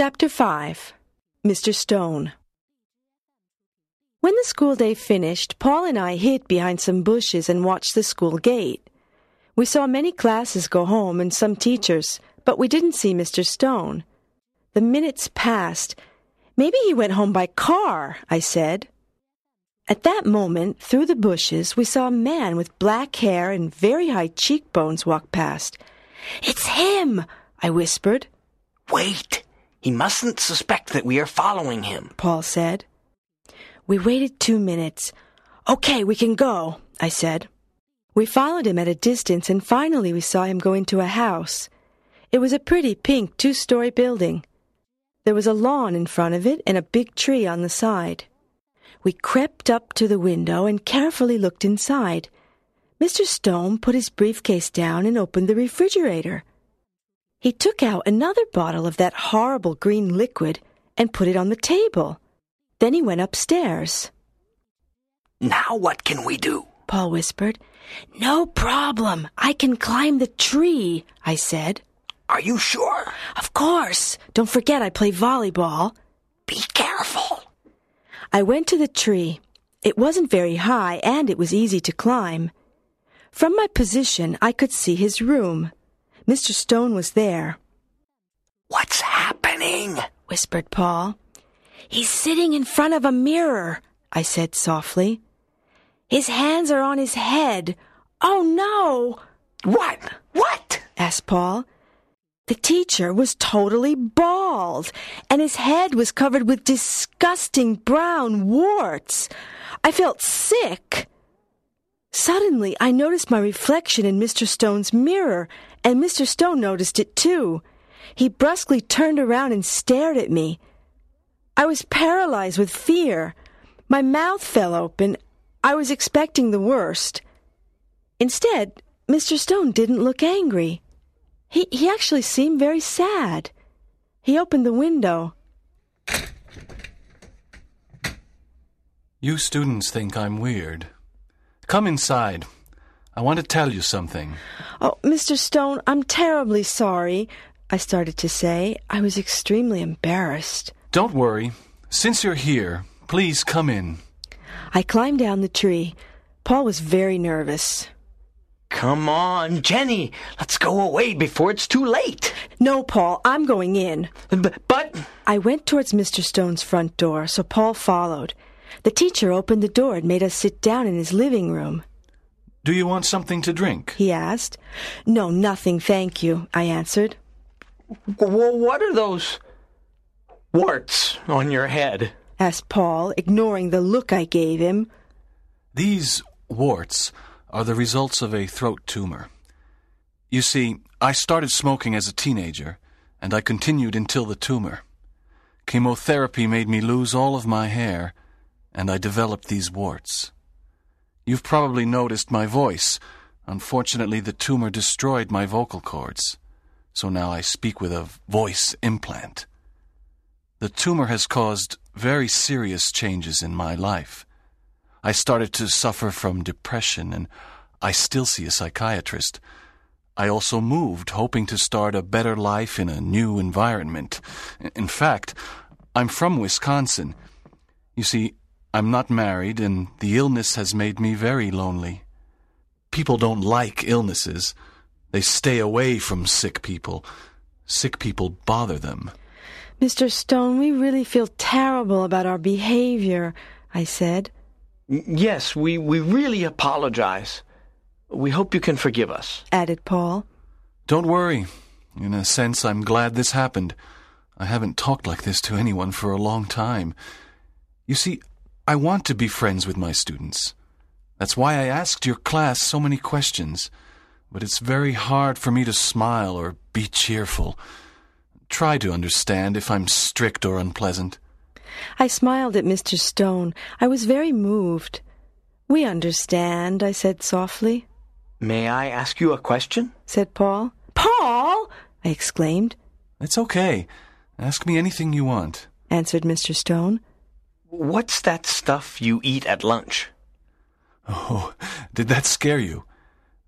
Chapter 5 Mr. Stone When the school day finished, Paul and I hid behind some bushes and watched the school gate. We saw many classes go home and some teachers, but we didn't see Mr. Stone. The minutes passed. Maybe he went home by car, I said. At that moment, through the bushes, we saw a man with black hair and very high cheekbones walk past. It's him, I whispered. Wait! He mustn't suspect that we are following him. Paul said. We waited two minutes. Okay, we can go, I said. We followed him at a distance and finally we saw him go into a house. It was a pretty pink two story building. There was a lawn in front of it and a big tree on the side. We crept up to the window and carefully looked inside. Mr. Stone put his briefcase down and opened the refrigerator. He took out another bottle of that horrible green liquid and put it on the table. Then he went upstairs. Now what can we do? Paul whispered. No problem. I can climb the tree, I said. Are you sure? Of course. Don't forget I play volleyball. Be careful. I went to the tree. It wasn't very high and it was easy to climb. From my position, I could see his room. Mr. Stone was there. What's happening? whispered Paul. He's sitting in front of a mirror, I said softly. His hands are on his head. Oh no! What? What? asked Paul. The teacher was totally bald, and his head was covered with disgusting brown warts. I felt sick. Suddenly, I noticed my reflection in Mr. Stone's mirror, and Mr. Stone noticed it too. He brusquely turned around and stared at me. I was paralyzed with fear. My mouth fell open. I was expecting the worst. Instead, Mr. Stone didn't look angry. He, he actually seemed very sad. He opened the window. You students think I'm weird. Come inside. I want to tell you something. Oh, Mr. Stone, I'm terribly sorry, I started to say. I was extremely embarrassed. Don't worry. Since you're here, please come in. I climbed down the tree. Paul was very nervous. Come on, Jenny. Let's go away before it's too late. No, Paul, I'm going in. B- but. I went towards Mr. Stone's front door, so Paul followed. The teacher opened the door and made us sit down in his living room. Do you want something to drink? He asked. No, nothing, thank you, I answered. W- what are those warts on your head? asked Paul, ignoring the look I gave him. These warts are the results of a throat tumor. You see, I started smoking as a teenager, and I continued until the tumor. Chemotherapy made me lose all of my hair, and I developed these warts. You've probably noticed my voice. Unfortunately, the tumor destroyed my vocal cords, so now I speak with a voice implant. The tumor has caused very serious changes in my life. I started to suffer from depression, and I still see a psychiatrist. I also moved, hoping to start a better life in a new environment. In fact, I'm from Wisconsin. You see, I'm not married, and the illness has made me very lonely. People don't like illnesses. They stay away from sick people. Sick people bother them. Mr. Stone, we really feel terrible about our behavior, I said. Yes, we, we really apologize. We hope you can forgive us, added Paul. Don't worry. In a sense, I'm glad this happened. I haven't talked like this to anyone for a long time. You see, I want to be friends with my students. That's why I asked your class so many questions. But it's very hard for me to smile or be cheerful. Try to understand if I'm strict or unpleasant. I smiled at Mr. Stone. I was very moved. We understand, I said softly. May I ask you a question? said Paul. Paul! I exclaimed. It's okay. Ask me anything you want, answered Mr. Stone. What's that stuff you eat at lunch? Oh, did that scare you?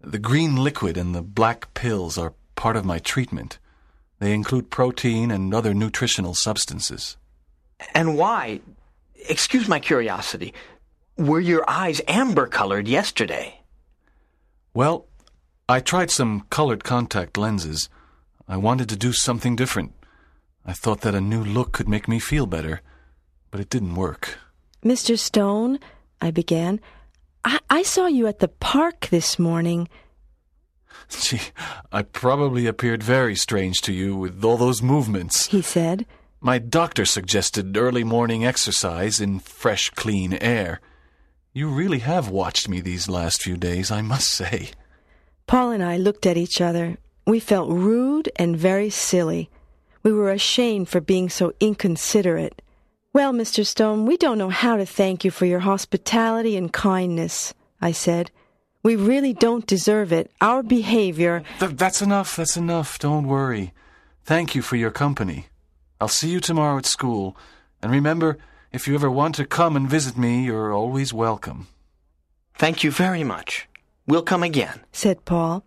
The green liquid and the black pills are part of my treatment. They include protein and other nutritional substances. And why? Excuse my curiosity. Were your eyes amber colored yesterday? Well, I tried some colored contact lenses. I wanted to do something different. I thought that a new look could make me feel better, but it didn't work. Mr. Stone, I began, I, I saw you at the park this morning. Gee, I probably appeared very strange to you with all those movements. He said. My doctor suggested early morning exercise in fresh, clean air. You really have watched me these last few days, I must say. Paul and I looked at each other. We felt rude and very silly. We were ashamed for being so inconsiderate. Well, Mr. Stone, we don't know how to thank you for your hospitality and kindness, I said. We really don't deserve it. Our behavior. Th- that's enough, that's enough. Don't worry. Thank you for your company. I'll see you tomorrow at school. And remember, if you ever want to come and visit me, you're always welcome. Thank you very much. We'll come again, said Paul.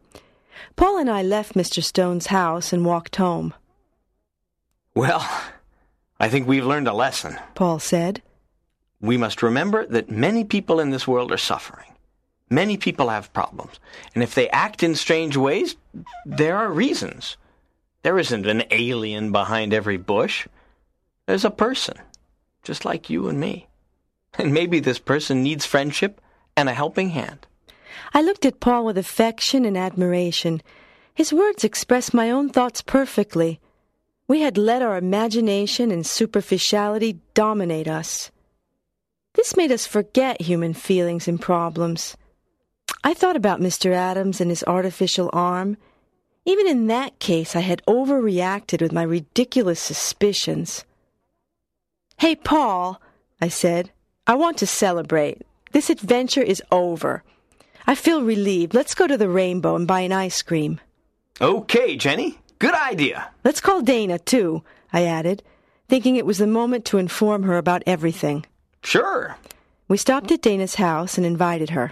Paul and I left Mr. Stone's house and walked home. Well, I think we've learned a lesson, Paul said. We must remember that many people in this world are suffering. Many people have problems. And if they act in strange ways, there are reasons. There isn't an alien behind every bush. There's a person, just like you and me. And maybe this person needs friendship and a helping hand. I looked at Paul with affection and admiration. His words expressed my own thoughts perfectly. We had let our imagination and superficiality dominate us. This made us forget human feelings and problems. I thought about Mr. Adams and his artificial arm. Even in that case, I had overreacted with my ridiculous suspicions. Hey, Paul, I said, I want to celebrate. This adventure is over. I feel relieved. Let's go to the Rainbow and buy an ice cream. Okay, Jenny. Good idea. Let's call Dana, too, I added, thinking it was the moment to inform her about everything. Sure. We stopped at Dana's house and invited her.